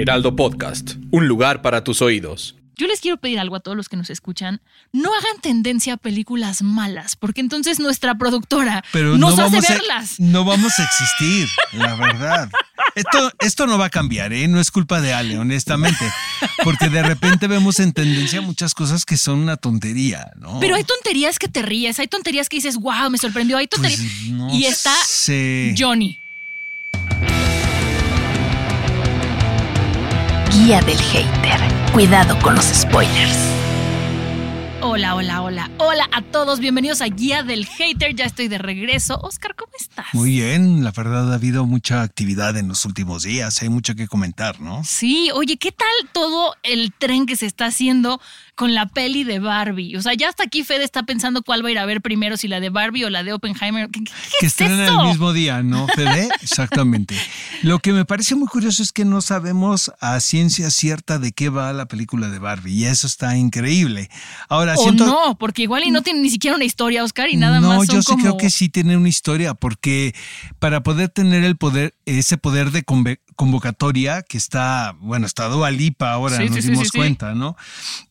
Heraldo Podcast, un lugar para tus oídos. Yo les quiero pedir algo a todos los que nos escuchan. No hagan tendencia a películas malas, porque entonces nuestra productora Pero nos no hace vamos a- verlas. no vamos a existir, la verdad. Esto, esto no va a cambiar, ¿eh? No es culpa de Ale, honestamente. Porque de repente vemos en tendencia muchas cosas que son una tontería, ¿no? Pero hay tonterías que te ríes, hay tonterías que dices, wow, me sorprendió, hay Pues, tonterías. no y está sé. Johnny. Guía del hater. Cuidado con los spoilers. Hola, hola, hola, hola a todos, bienvenidos a Guía del Hater, ya estoy de regreso. Oscar, ¿cómo estás? Muy bien, la verdad ha habido mucha actividad en los últimos días, hay mucho que comentar, ¿no? Sí, oye, ¿qué tal todo el tren que se está haciendo con la peli de Barbie? O sea, ya hasta aquí Fede está pensando cuál va a ir a ver primero, si la de Barbie o la de Oppenheimer. ¿Qué, qué- qué que es estrenan eso? el mismo día, ¿no, Fede? Exactamente. Lo que me parece muy curioso es que no sabemos a ciencia cierta de qué va la película de Barbie y eso está increíble. Ahora, O siento... no, porque igual y no tiene ni siquiera una historia, Oscar, y nada no, más son yo sí como... creo que sí tiene una historia, porque para poder tener el poder, ese poder de conve- convocatoria que está, bueno, está Dua Lipa ahora, Sí, nos sí, dimos sí. cuenta, ¿no?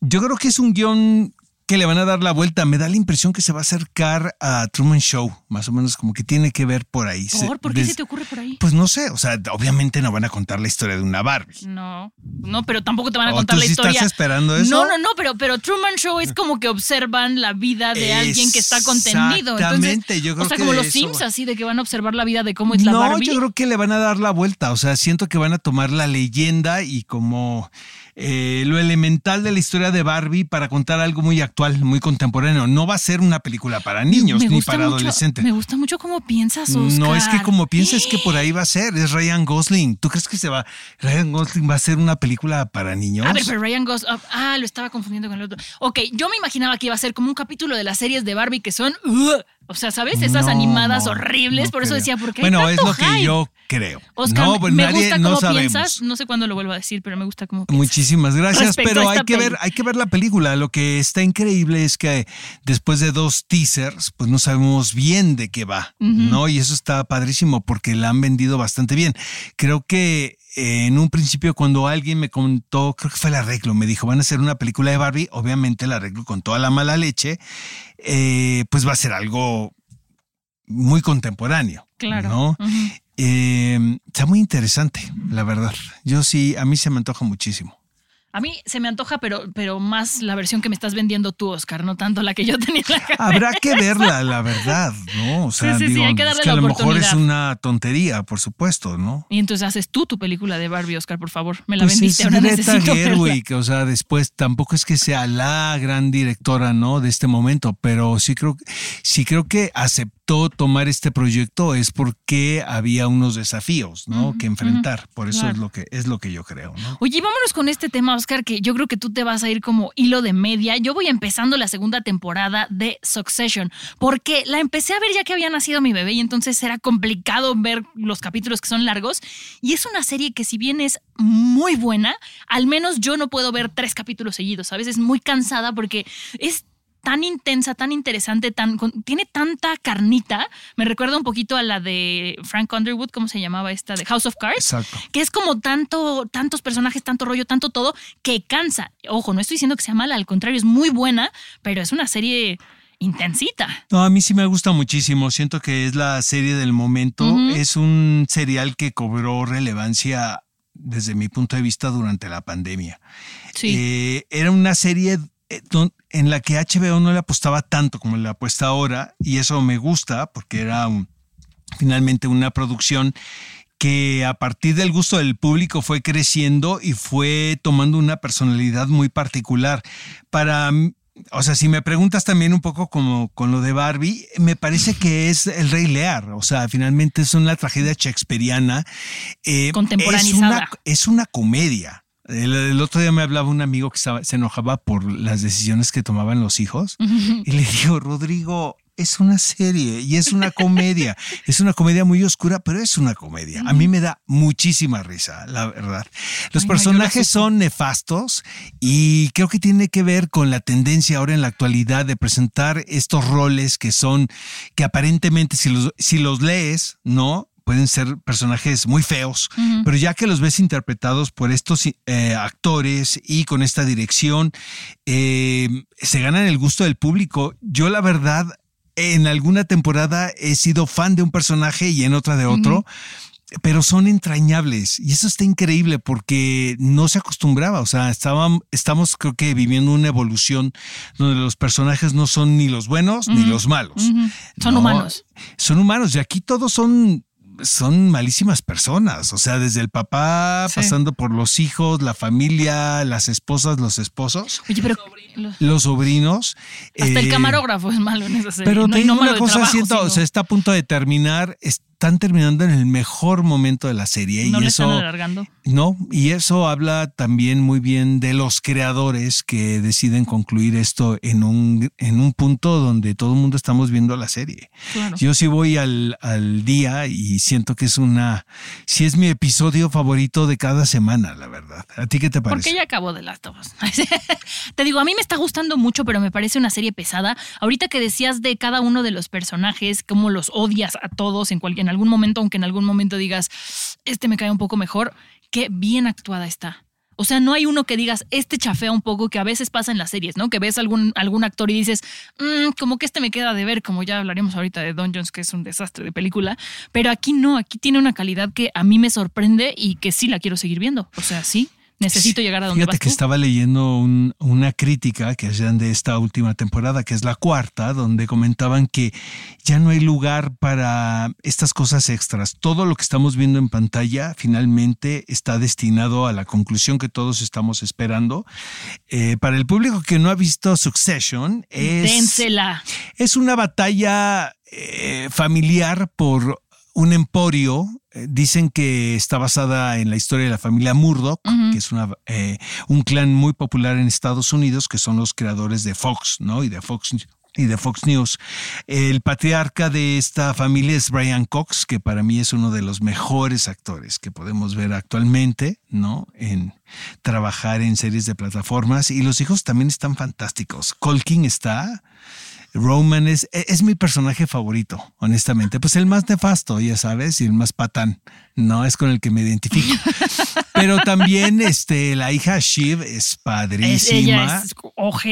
Yo creo que es un guion que le van a dar la vuelta. Me da la impresión que se va a acercar a Truman Show, más o menos como que tiene que ver por ahí. ¿Por? ¿Por qué des- se te ocurre por ahí? Pues no sé, o sea, obviamente no van a contar la historia de una Barbie. No, no, pero tampoco te van a ¿O contar tú la sí estás historia. esperando eso? No, no, no, pero, pero Truman Show es como que observan la vida de alguien que está contenido. Entonces, Exactamente, yo creo o sea, que como los Sims, va. así de que van a observar la vida de cómo es la no, Barbie. yo creo que le van a dar la vuelta. O sea, siento que van a tomar la leyenda y como eh, lo elemental de la historia de Barbie para contar algo muy actual, muy contemporáneo. No va a ser una película para niños ni para mucho- adolescentes. Me gusta mucho cómo piensas, Oscar. No es que como piensas que por ahí va a ser, es Ryan Gosling. ¿Tú crees que se va, Ryan Gosling va a ser una película para niños? A ver, pero Ryan Gosling. Ah, lo estaba confundiendo con el otro. Ok, yo me imaginaba que iba a ser como un capítulo de las series de Barbie que son. "Ugh". O sea, ¿sabes? Esas No, animadas no, horribles. no por eso creo. decía, ¿por qué? hay Bueno, es tanto lo que yo creo. Oscar, no, pues me nadie, gusta no cómo sabemos. piensas. No sé cuándo lo vuelvo a decir, pero me gusta cómo piensas. Muchísimas gracias, Respecto pero hay que peli. ver, hay que ver la película. Lo que está increíble es que después de dos teasers, pues no sabemos bien de qué va, ¿no? Y eso está padrísimo porque la han vendido bastante bien. Creo que eh, en un principio cuando alguien me contó, creo que fue el arreglo, me dijo, van a hacer una película de Barbie, obviamente el arreglo con toda la mala leche, eh, pues va a ser algo muy contemporáneo. Claro. ¿no? Eh, está muy interesante, la verdad. Yo sí, a mí se me antoja muchísimo. A mí se me antoja, pero, pero más la versión que me estás vendiendo tú, Oscar, no tanto la que yo tenía en la cabeza. Habrá que verla, la verdad, ¿no? O sea, Sí, sí, sí, digo, hay que darle es que la a lo mejor es una tontería, por supuesto, ¿no? Y entonces haces tú tu película de Barbie, Oscar, por favor. Me la Pues vendiste, es ahora Greta necesito verla. Gerwig, o sea, después tampoco es que sea la gran directora, ¿no? De este momento, pero sí creo, sí creo que tomar este proyecto es porque había unos desafíos, ¿no? que enfrentar. Por eso claro. es lo que es lo que yo creo, ¿no? Oye, vámonos con este tema, Oscar, que yo creo que tú te vas a ir como hilo de media. Yo voy empezando la segunda temporada de Succession, porque la empecé a ver ya que había nacido mi bebé y entonces era complicado ver los capítulos que son largos. Y es una serie que si bien es muy buena, al menos yo no puedo ver tres capítulos seguidos, ¿sabes? Es muy cansada porque es tan intensa, tan interesante, tan con- tiene tanta carnita. Me recuerda un poquito a la de Frank Underwood, ¿cómo se llamaba esta? De House of Cards. Exacto. Que es como tanto, tantos personajes, tanto rollo, tanto todo, que cansa. Ojo, no estoy diciendo que sea mala, al contrario, es muy buena, pero es una serie intensita. No, a mí sí me gusta muchísimo. Siento que es la serie del momento. Es un serial que cobró relevancia desde mi punto de vista durante la pandemia. Sí. Eh, era una serie en la que HBO no le apostaba tanto como le apuesta ahora y eso me gusta porque era un- finalmente una producción que a partir del gusto del público fue creciendo y fue tomando una personalidad muy particular. Para o sea, si me preguntas también un poco como con lo de Barbie, me parece que es el Rey Lear. O sea, finalmente es una tragedia shakespeariana. Eh, Contemporaneizada. Es una, comedia. El, otro día me hablaba un amigo que se enojaba por las decisiones que tomaban los hijos y le digo, Rodrigo, es una serie y es una comedia. es una comedia muy oscura, pero es una comedia. A mí me da muchísima risa, la verdad. Los personajes son nefastos y creo que tiene que ver con la tendencia ahora en la actualidad de presentar estos roles que son, que aparentemente si los, si los lees, ¿no? Pueden ser personajes muy feos, pero ya que los ves interpretados por estos eh, actores y con esta dirección, eh, se ganan el gusto del público. Yo la verdad en alguna temporada he sido fan de un personaje y en otra de otro. Pero son entrañables y eso está increíble porque no se acostumbraba. O sea, estaban, estamos creo que viviendo una evolución donde los personajes no son ni los buenos ni los malos. Son humanos. Son humanos y aquí todos son son malísimas personas, o sea, desde el papá, pasando por los hijos, la familia, las esposas, los esposos. los, sobrinos. Hasta el eh, camarógrafo es malo en esa serie. Pero no, una cosa, siento, o sea, está a punto de terminar, están terminando en el mejor momento de la serie. No y le eso, están alargando. No, y eso habla también muy bien de los creadores que deciden concluir esto en un, en un punto donde todo el mundo estamos viendo la serie. Yo sí voy al, al día y siento que es una, sí es mi episodio favorito de cada semana, la verdad. ¿A ti qué te parece? Porque ya acabó de Last of Us. te digo, a mí me está gustando mucho, pero me parece una serie pesada. Ahorita que decías de cada uno de los personajes, cómo los odias a todos en cualquier algún momento, aunque en algún momento digas, este me cae un poco mejor, qué bien actuada está. O sea, no hay uno que digas, este chafea un poco, que a veces pasa en las series, ¿no? Que ves algún, algún actor y dices, mm, como que este me queda de ver, como ya hablaremos ahorita de Don Jones, que es un desastre de película. Pero aquí no, aquí tiene una calidad que a mí me sorprende y que sí la quiero seguir viendo. O sea, sí. Necesito llegar a donde Fíjate que estaba leyendo una crítica que hacían de esta última temporada, que es la cuarta, donde comentaban que ya no hay lugar para estas cosas extras. Todo lo que estamos viendo en pantalla finalmente está destinado a la conclusión que todos estamos esperando. Eh, para el público que no ha visto Succession, es, es una batalla eh, familiar por un emporio eh, dicen que está basada en la historia de la familia Murdoch, que es una, eh, un clan muy popular en Estados Unidos, que son los creadores de Fox, ¿no? Y de Fox y de Fox News. El patriarca de esta familia es Brian Cox, que para mí es uno de los mejores actores que podemos ver actualmente, ¿no? En trabajar en series de plataformas. Y los hijos también están fantásticos. Colkin está Roman es, e, es mi personaje favorito, honestamente. Pues el más nefasto, ya sabes, y el más patán. No es con el que me identifico. Pero también este, la hija Shiv es padrísima.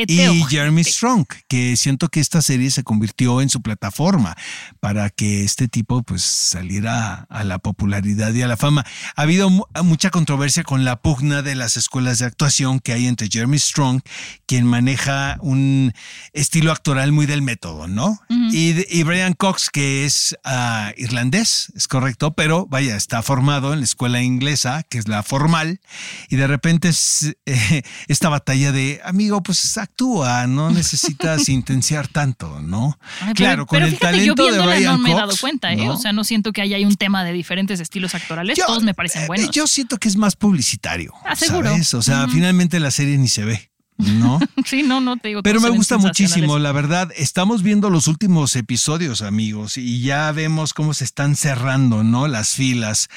y Jeremy Strong, que siento que esta serie se convirtió en su plataforma para que este tipo pues saliera a la popularidad y a la fama. Ha habido mucha controversia con la pugna de las escuelas de actuación que hay entre Jeremy Strong, quien maneja un estilo actoral muy del método, ¿no? y, Brian Cox, que es ah, irlandés, es correcto, pero vaya, está formado en la escuela inglesa, que es la formal, y de repente es eh, esta batalla de, amigo, pues actúa, no necesitas intenciar tanto, ¿no? claro, con el talento de Brian no me he dado cuenta, ¿eh? O sea, no siento que haya un tema de diferentes estilos actorales, todos me parecen eh, buenos. Yo siento que es más publicitario. Ah, seguro. O sea, finalmente la serie ni se ve. ¿No? sí, no, no te digo. Pero me gusta muchísimo, la verdad. Estamos viendo los últimos episodios, amigos, y ya vemos cómo se están cerrando, ¿no? Las filas.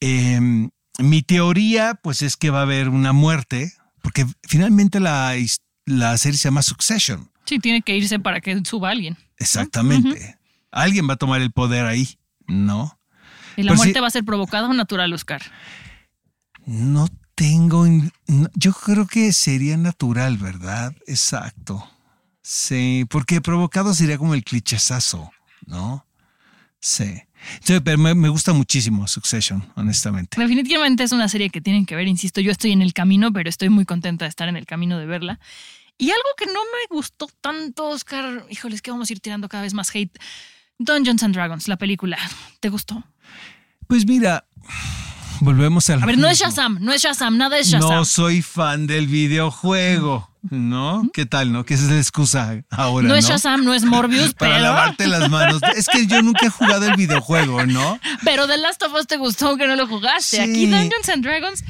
Em, mi teoría, pues, es que va a haber una muerte, porque finalmente la, la serie se llama Succession. Sí, tiene que irse para que suba alguien. Exactamente. Alguien va a tomar el poder ahí, ¿no? ¿Y la muerte va a ser provocada o natural, Oscar? No tengo. Yo creo que sería natural, ¿verdad? Exacto. Sí, porque provocado sería como el clichezazo, ¿no? Sí. pero me, gusta muchísimo Succession, honestamente. Definitivamente es una serie que tienen que ver, insisto, yo estoy en el camino, pero estoy muy contenta de estar en el camino de verla. Y algo que no me gustó tanto, Oscar, híjoles, que vamos a ir tirando cada vez más hate. Dungeons and Dragons, la película, ¿te gustó? Pues mira, volvemos al A ver, no es. Shazam, no es Shazam, nada es Shazam. No soy fan del videojuego, ¿no? ¿Qué tal, no? Que esa es la excusa ahora, No ¿no? es Shazam, no es Morbius, Para pero, lavarte las manos. Es que yo nunca he jugado el videojuego, ¿no? pero The Last of Us te gustó aunque no lo jugaste. Sí. Aquí Dungeons and Dragons.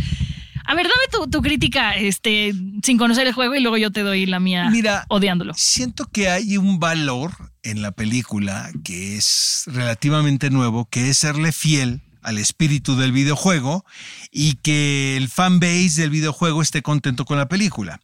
A ver, dame tu, tu crítica este, sin conocer el juego y luego yo te doy la mía Mira, odiándolo. Siento que hay un valor en la película que es relativamente nuevo, que es serle fiel al espíritu del videojuego y que el fanbase del videojuego esté contento con la película.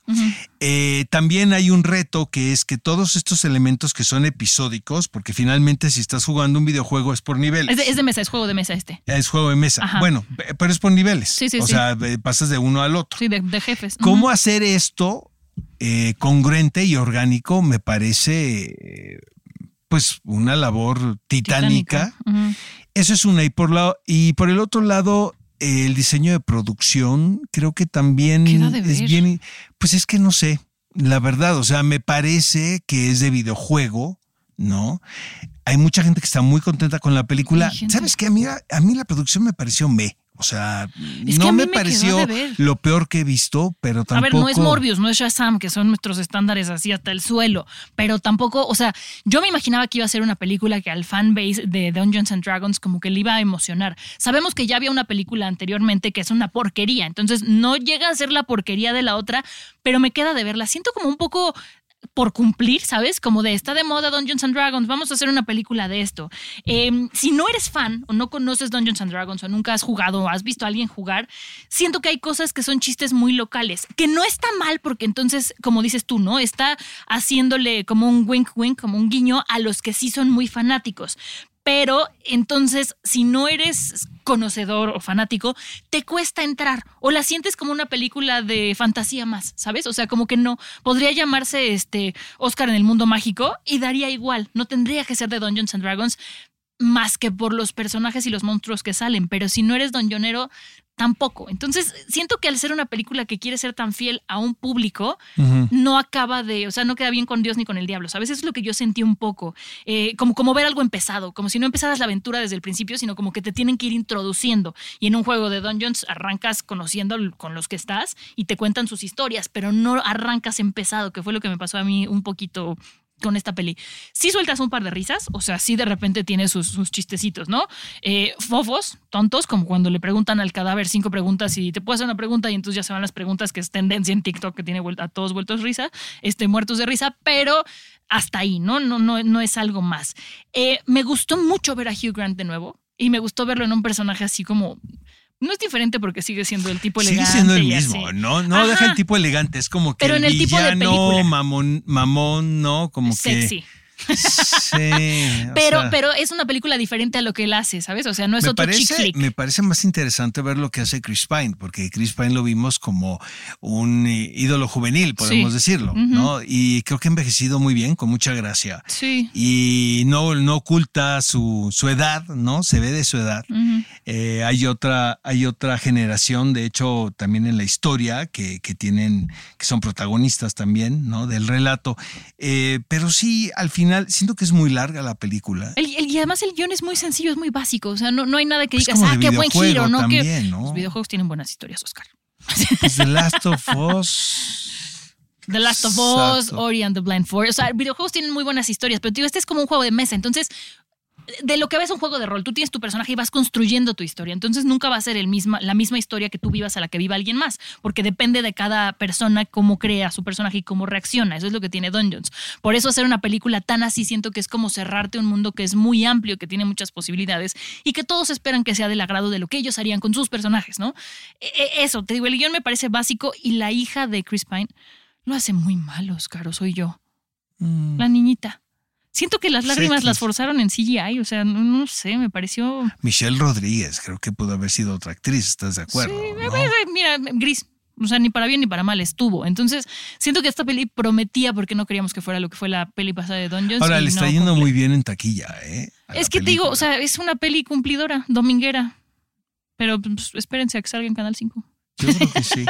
Eh, también hay un reto que es que todos estos elementos que son episódicos, porque finalmente si estás jugando un videojuego es por niveles. Es de, es de mesa, es juego de mesa este. Es juego de mesa. Ajá. Bueno, pe- pero es por niveles. Sí, sí, o sí. sea, eh, pasas de uno al otro. Sí, de, de jefes. ¿Cómo hacer esto eh, congruente y orgánico? Me parece eh, pues una labor titánica. Ujú. Eso es una. Y por, la, y por el otro lado, el diseño de producción creo que también es bien... Pues es que no sé, la verdad, o sea, me parece que es de videojuego, ¿no? Hay mucha gente que está muy contenta con la película. ¿Sabes qué? A mí, a mí la producción me pareció me. O sea, Es no a me pareció lo peor que he visto, pero A tampoco. ver, no es Morbius, no es Shazam, que son nuestros estándares así hasta el suelo, pero tampoco, o sea, yo me imaginaba que iba a ser una película que al fanbase de Dungeons and Dragons como que le iba a emocionar. Sabemos que ya había una película anteriormente que es una porquería, entonces no llega a ser la porquería de la otra, pero me queda de verla. Siento como un poco por cumplir, ¿sabes? Como de está de moda Dungeons and Dragons, vamos a hacer una película de esto. Eh, si no eres fan o no conoces Dungeons and Dragons o nunca has jugado o has visto a alguien jugar, siento que hay cosas que son chistes muy locales, que no está mal porque entonces, como dices tú, ¿no? Está haciéndole como un wink wink, como un guiño a los que sí son muy fanáticos. Pero entonces, si no eres conocedor o fanático, te cuesta entrar o la sientes como una película de fantasía más, ¿sabes? O sea, como que no podría llamarse este Oscar en el mundo mágico y daría igual, no tendría que ser de Dungeons and Dragons más que por los personajes y los monstruos que salen, pero si no eres donjonero, tampoco. Entonces, siento que al ser una película que quiere ser tan fiel a un público, no acaba de, o sea, no queda bien con Dios ni con el diablo. ¿Sabes? Eso es lo que yo sentí un poco. Eh, como, como ver algo empezado, como si no empezaras la aventura desde el principio, sino como que te tienen que ir introduciendo. Y en un juego de Dungeons arrancas conociendo con los que estás y te cuentan sus historias, pero no arrancas empezado, que fue lo que me pasó a mí un poquito con esta peli. Sí sueltas un par de risas, o sea, sí de repente tiene sus, chistecitos, ¿no? Eh, fofos, tontos, como cuando le preguntan al cadáver cinco preguntas y te puedo hacer una pregunta y entonces ya se van las preguntas que es tendencia en TikTok que tiene a todos vueltos risa, este, muertos de risa, pero hasta ahí, ¿no? No, no, no es algo más. Eh, me gustó mucho ver a Hugh Grant de nuevo y me gustó verlo en un personaje así como... No es diferente porque sigue siendo el tipo Sigue elegante. siendo el mismo. ¿no? No Ajá. deja el tipo elegante, es como que Pero el tipo de mamón, mamón, ¿no? Como Sexy. que sí, o Pero, sea, pero es una película diferente a lo que él hace, ¿sabes? O sea, no es me otro chick parece, flick. me parece más interesante ver lo que hace Chris Pine, porque Chris Pine lo vimos como un eh, ídolo juvenil, podemos Sí. decirlo. ¿no? Y creo que ha envejecido muy bien, con mucha gracia. Sí. Y no, no oculta su, su edad, ¿no? Se ve de su edad. Eh, hay otra, hay otra generación, de hecho, también en la historia, que, que tienen, que son protagonistas también, ¿no? Del relato. Eh, pero sí, al final, siento que es muy larga la película. El- el- y además el guion es muy sencillo, es muy básico. O sea, no, no hay nada que Pues digas, ah, qué buen giro, ¿no? Que-. Los videojuegos tienen buenas historias, Oscar. Pues The Last of Us. The Last of Us, Exacto. Ori and the Blind Forest. O sea, videojuegos tienen muy buenas historias, pero digo, este es como un juego de mesa. Entonces, de lo que ves un juego de rol, tú tienes tu personaje y vas construyendo tu historia. Entonces, nunca va a ser el misma, la misma historia que tú vivas a la que viva alguien más, porque depende de cada persona cómo crea su personaje y cómo reacciona. Eso es lo que tiene Dungeons. Por eso hacer una película tan así siento que es como cerrarte un mundo que es muy amplio, que tiene muchas posibilidades y que todos esperan que sea del agrado de lo que ellos harían con sus personajes, ¿no? E- e- Eso, te digo, el guion me parece básico y la hija de Chris Pine lo hace muy mal, Oscar, o soy yo. Mm, La niñita. Siento que las lágrimas las forzaron en CGI, o sea, no, no sé, me pareció... Michelle Rodríguez, creo que pudo haber sido otra actriz, ¿estás de acuerdo? Sí, no? mira, gris. O sea, ni para bien ni para mal estuvo. Entonces, siento que esta peli prometía porque no queríamos que fuera lo que fue la peli pasada de Dungeons. Ahora y le está no yendo cumple. muy bien en taquilla, ¿eh? Es que te digo, o sea, es una peli cumplidora, dominguera. Pero pues, espérense a que salga en Canal 5. Yo creo que sí.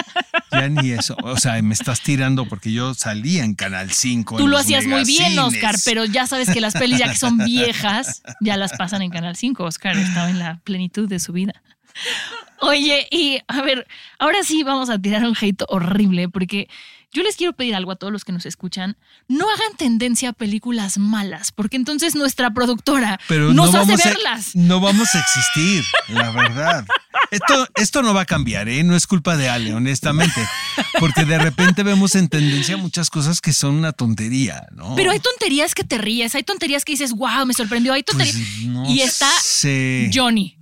Ya ni eso. O sea, me estás tirando porque yo salía en Canal 5. Tú lo hacías muy bien. Oscar, pero ya sabes que las pelis ya que son viejas, ya las pasan en Canal 5. Oscar estaba en la plenitud de su vida. Oye, y a ver, ahora sí vamos a tirar un hate horrible porque yo les quiero pedir algo a todos los que nos escuchan. No hagan tendencia a películas malas, porque entonces nuestra productora Pero nos no hace a, verlas. no vamos a existir, la verdad. Esto, esto no va a cambiar, ¿eh? No es culpa de Ale, honestamente. Porque de repente vemos en tendencia muchas cosas que son una tontería, ¿no? Pero hay tonterías que te ríes, hay tonterías que dices, wow, me sorprendió, hay Pues, tonterías. no y está sé. Johnny.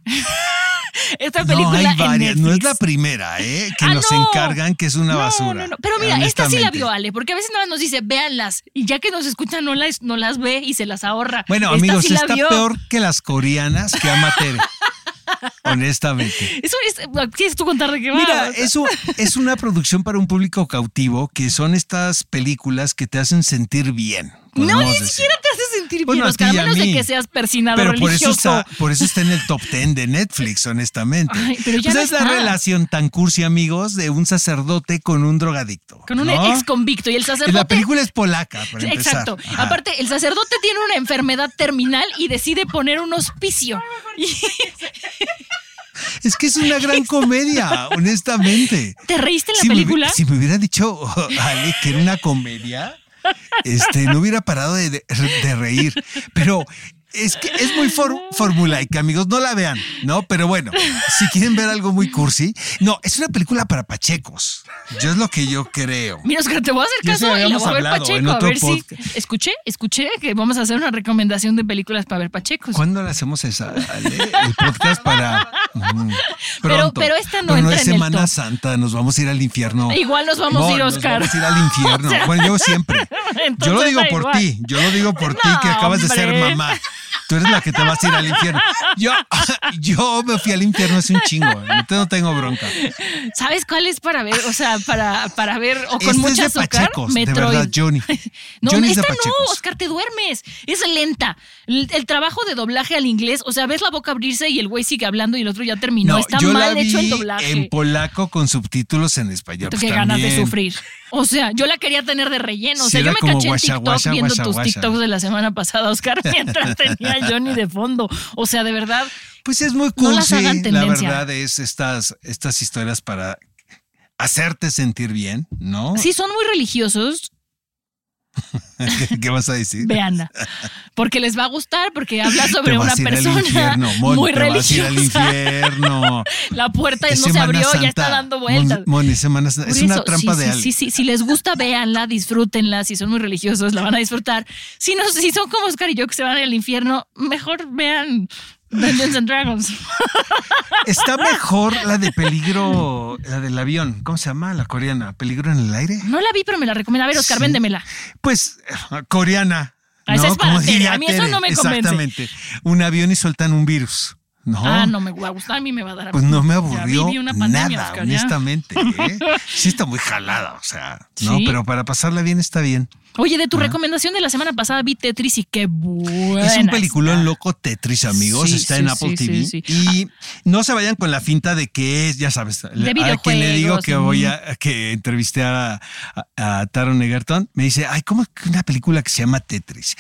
Esta No, película hay en varias. No es la primera, ¿eh? Que Ah, nos no. encargan que es una No, basura. no, no. Pero mira, esta sí la vio Ale, porque a veces nada más nos dice, véanlas. Y ya que nos escuchan, no las, no las ve y se las ahorra. Bueno, Esta amigos, sí está vio. peor que las coreanas que Amatere. honestamente. Eso es, ¿Quieres tú contar de qué va? Mira, eso es una producción para un público cautivo que son estas películas que te hacen sentir bien. No, ni siquiera te sentir Bueno, bien, a Oscar, a a de que seas persinado Pero por eso, está, por eso está en el top 10 de Netflix, honestamente. Ay, pero ya Pues no es la relación tan cursi, amigos, de un sacerdote con un drogadicto. Con un ¿no? ex convicto y el sacerdote. La película es polaca, para empezar. Exacto. Ajá. Aparte, el sacerdote tiene una enfermedad terminal y decide poner un hospicio. Y Es que es una gran comedia, honestamente. ¿Te reíste en la Si me hubi- película? si me hubiera dicho, Ale, que era una comedia, este, no hubiera parado de, de- reír. Pero es que es muy for- formulaica, amigos, no la vean, ¿no? Pero bueno, si quieren ver algo muy cursi, no, es una película para pachecos. Yo es lo que yo creo. Mira, Oscar, te voy a hacer caso y la voy a ver hablado en Pacheco. A otro ver si. podcast. Escuché, escuché que vamos a hacer una recomendación de películas para ver Pachecos. ¿Cuándo le hacemos esa, Ale? El podcast para... mm, Pero- pronto. pero esta no Pero no entra es en el Semana. Santa, nos vamos a ir al infierno. Igual nos vamos a ir, Oscar. Nos vamos a ir al infierno. O sea, bueno, yo siempre. Yo lo digo por ti. Yo lo digo por ti que acabas de ser mamá. Tú eres la que te vas a ir al infierno. Yo, yo me fui al infierno hace un chingo. No tengo bronca. ¿Sabes cuál es para ver? O sea, para, para ver o con Este es mucha de azúcar. Pachecos, de Metroid. verdad, Johnny. No, Johnny es de esta no. Oscar, te duermes. Es lenta. El, el trabajo de doblaje al inglés, o sea, ves la boca abrirse y el güey sigue hablando y el otro ya terminó. Está yo mal la vi hecho el doblaje. en polaco con subtítulos en español. Qué pues ganas de sufrir. O sea, yo la quería tener de relleno. O Sí, sea, yo me caché en TikTok guasha, viendo guasha, tus. TikToks de la semana pasada, Oscar, mientras tenía a Johnny de fondo. O sea, de verdad, Pues es muy No las hagan la tendencia. verdad es estas, estas historias para hacerte sentir bien, ¿no? si son muy religiosos, ¿Qué, vas a decir? véanla. Porque les va a gustar, porque habla sobre Te una vas a ir al persona infierno, Mon, muy te vas ir al religiosa. infierno. La puerta Es no se abrió, ya está Santa. dando vueltas. Mon, Mon, es Semana Santa. Es una trampa sí, de sí. Sí, sí, si les gusta, véanla, disfrútenla. Si son muy religiosos, la van a disfrutar. Si no, si son como Oscar y yo que se van al infierno, mejor vean Dungeons and Dragons. Está mejor la de peligro, la del avión. ¿Cómo se llama? La coreana. ¿Peligro en el aire? No la vi, pero me la recomienda. A ver, Oscar, Sí. véndemela. Pues coreana. Ah, esa ¿no? es para Como Tere, diría a mí eso no me convence. Exactamente. Un avión y sueltan un virus. No. Ah, no me va a gustar, a mí me va a dar. Pues no me aburrió viví una pandemia, nada, Oscar, honestamente. ¿eh? Sí está muy jalada, o sea, ¿no? Sí. Pero para pasarla bien está bien. Oye, de tu recomendación de la semana pasada vi Tetris y qué buena. es un peliculón loco Tetris, amigos. Sí, está sí, en Apple TV. sí, sí. Y no se vayan con la finta de que es, ya sabes, a quien le digo que voy a, a que entrevisté a, a, a Taron Egerton, me dice, ay, ¿cómo que una película que se llama Tetris?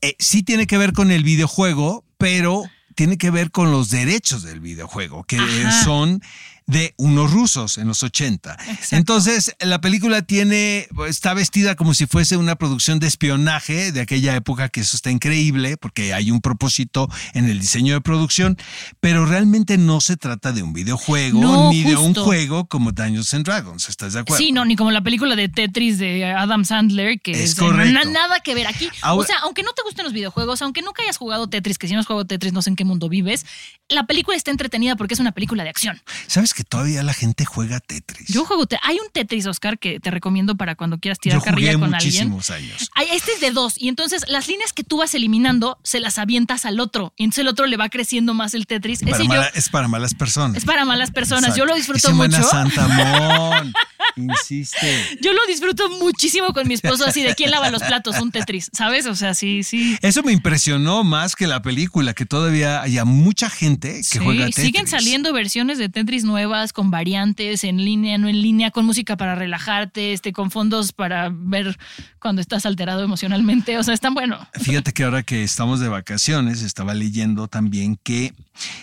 Eh, sí tiene que ver con el videojuego, pero tiene que ver con los derechos del videojuego, que Ajá. son de unos rusos en los 80. Exacto. Entonces, la película tiene, está vestida como si fuese una producción de espionaje de aquella época, que eso está increíble, porque hay un propósito en el diseño de producción, pero realmente no se trata de un videojuego No, ni de un juego como Dungeons and Dragons, ¿estás de acuerdo? Sí, no, ni como la película de Tetris de Adam Sandler, que Es es, correcto. na- nada que ver aquí. o sea, aunque no te gusten los videojuegos, aunque nunca hayas jugado Tetris, que si no has jugado Tetris no sé en qué mundo vives, la película está entretenida porque es una película de acción. ¿Sabes que todavía la gente juega Tetris? Yo juego, te- hay un Tetris, Oscar, que te recomiendo para cuando quieras tirar Yo jugué carrilla con alguien. muchísimos años. Ay, Este es de dos. Y entonces las líneas que tú vas eliminando se las avientas al otro. Y entonces el otro le va creciendo más el Tetris. Para Ese yo- mala- es para malas personas. es para malas personas. Yo lo disfruto Es Semana mucho. Santa, mon. Insiste. Yo lo disfruto muchísimo con mi esposo, así de quién lava los platos, un Tetris, ¿sabes? O sea, sí, sí. Eso me impresionó más que la película, que todavía todavía haya mucha gente que Sí, juega Tetris. siguen saliendo versiones de Tetris nuevas con variantes en línea, no en línea, con música para relajarte, este, con fondos para ver cuando estás alterado emocionalmente. O sea, están bueno. Fíjate que ahora que estamos de vacaciones, estaba leyendo también que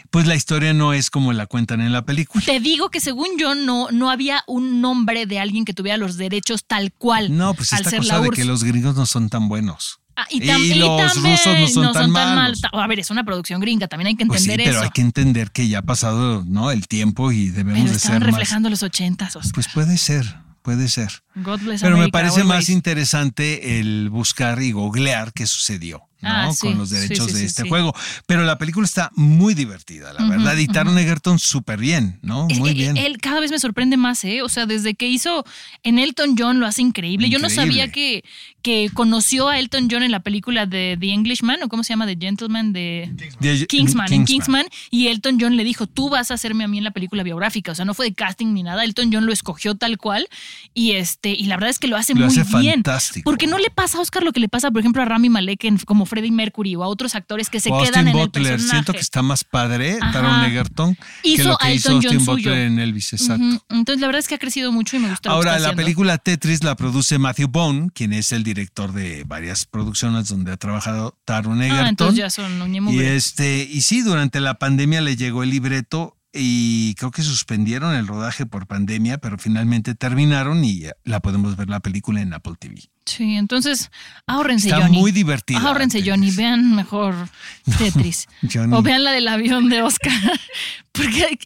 pues la historia no es como la cuentan en la película. Te digo que según yo no, no había un nombre de alguien que tuviera los derechos tal cual. No, pues esta cosa de que los gringos no son tan buenos. Ah, y, tam- y los también rusos no son tan malos. mal. A ver, es una producción gringa, también hay que Pues sí, entender pero eso. hay que entender que ya ha pasado ¿no? el tiempo y debemos Pero de ser más. reflejando los ochentas, Oscar. Pues puede ser, puede ser. God bless Pero me America, parece más always. interesante el buscar y googlear qué sucedió. ¿No? Ah, sí, con los derechos sí, de sí, este sí. juego. Pero la película está muy divertida, la verdad. Y Taron Egerton súper bien, ¿no? Es Muy que bien. Él cada vez me sorprende más, ¿eh? O sea, desde que hizo en Elton John lo hace increíble. Yo no Increíble. sabía que, que conoció a Elton John en la película de The Englishman, o cómo se llama, The Gentleman, de De- Kingsman, en Kingsman. Y Elton John le dijo, tú vas a hacerme a mí en la película biográfica. O sea, no fue de casting ni nada. Elton John lo escogió tal cual. Y este y la verdad es que lo hace Lo muy hace bien. fantástico. Porque no le pasa a Oscar lo que le pasa, por ejemplo, a Rami Malek en- como Freddie Mercury o a otros actores que se quedan en el personaje. Siento que está más padre Ajá. Taron Egerton que Hizo lo que a hizo John Austin suyo. Butler en Elvis. Exacto. Entonces, la verdad es que ha crecido mucho y me gusta lo que Ahora, está la haciendo. película Tetris la produce Matthew Bone, quien es el director de varias producciones donde ha trabajado Taron Egerton. Ah, entonces ya son y este, y sí, durante la pandemia le llegó el libreto y creo que suspendieron el rodaje por pandemia, pero finalmente terminaron y la podemos ver la película en Apple TV. Sí, entonces ahórrense, Está Johnny. muy divertida. Ahórrense, Tetris. Johnny. Vean mejor Tetris. Johnny. O vean la del avión de Oscar. Porque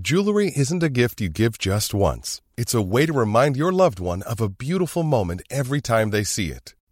Jewelry isn't a gift you give just once. It's a way to remind your loved one of a beautiful moment every time they see it.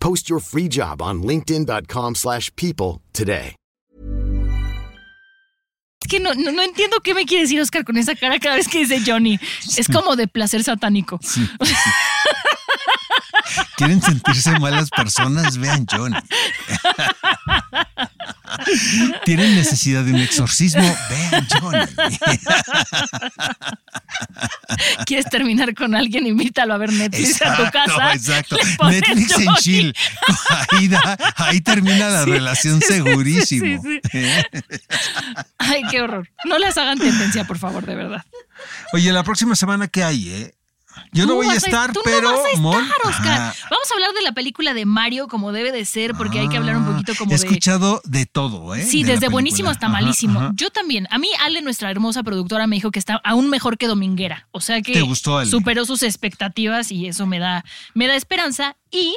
Post your free job on linkedin.com/people slash people today. es que no, no, no entiendo qué me quiere decir Oscar con esa cara cada vez que dice Johnny. Es como de placer satánico. ¿Quieren sentirse malas personas? Vean Johnny. ¿Tienen necesidad de un exorcismo? Vean Johnny. ¿Quieres terminar con alguien? Invítalo a ver Netflix a tu casa. Exacto. Netflix en chill. Ahí, da- ahí termina la Sí, relación sí, sí, segurísimo. sí, Ay, qué horror. No les hagan tendencia, por favor, de verdad. Oye, la próxima semana, ¿qué hay, eh? Yo no voy a estar, tú pero. No vas a estar, Oscar. Vamos a hablar de la película de Mario como debe de ser, porque hay que hablar un Ah, poquito como He escuchado de todo, ¿eh? Sí, de desde buenísimo hasta Ajá, malísimo. ajá. Yo también. A mí, Ale, nuestra hermosa productora, me dijo que está aún mejor que Dominguera. O sea que ¿Te gustó, Ale? superó sus expectativas y eso me da, me da esperanza. Y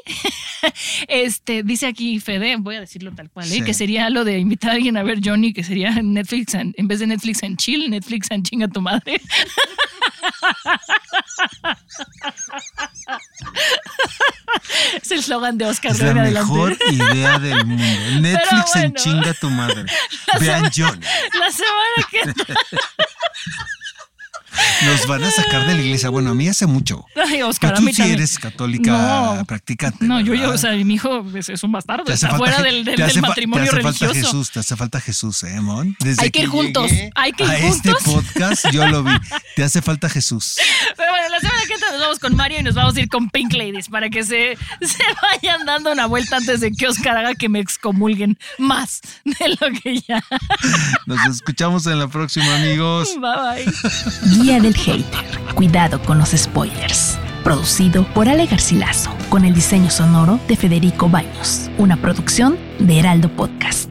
este dice aquí Fede, voy a decirlo tal cual, ¿eh? Sí. que sería lo de invitar a alguien a ver Johnny, que sería Netflix en, en vez de Netflix en chill, Netflix en chinga tu madre. es el eslogan de Oscar Es de la adelante. mejor idea del mundo. Netflix en chinga tu madre. Vean Johnny. La semana que Nos van a sacar de la iglesia. Bueno, a mí hace mucho. Ay, Oscar, Pero a tú mí sí también. eres católica No. practicante. No, yo, yo, ¿verdad? o sea, mi hijo es, es un bastardo, Te hace está falta fuera Je- del, del- te hace del fa- matrimonio te hace religioso. falta Jesús, te hace falta Jesús, ¿eh, Mon? Desde Hay que ir juntos, llegué hay que ir a este juntos. podcast yo lo vi. Te hace falta Jesús. Pero bueno, la semana que vamos con Mario y nos vamos a ir con Pink Ladies para que se, se vayan dando una vuelta antes de que Oscar haga que me excomulguen más de lo que ya. Nos escuchamos en la próxima, amigos. Bye bye. Guía del Hater. Cuidado con los spoilers. Producido por Ale Garcilaso, con el diseño sonoro de Federico Baños. Una producción de Heraldo Podcast.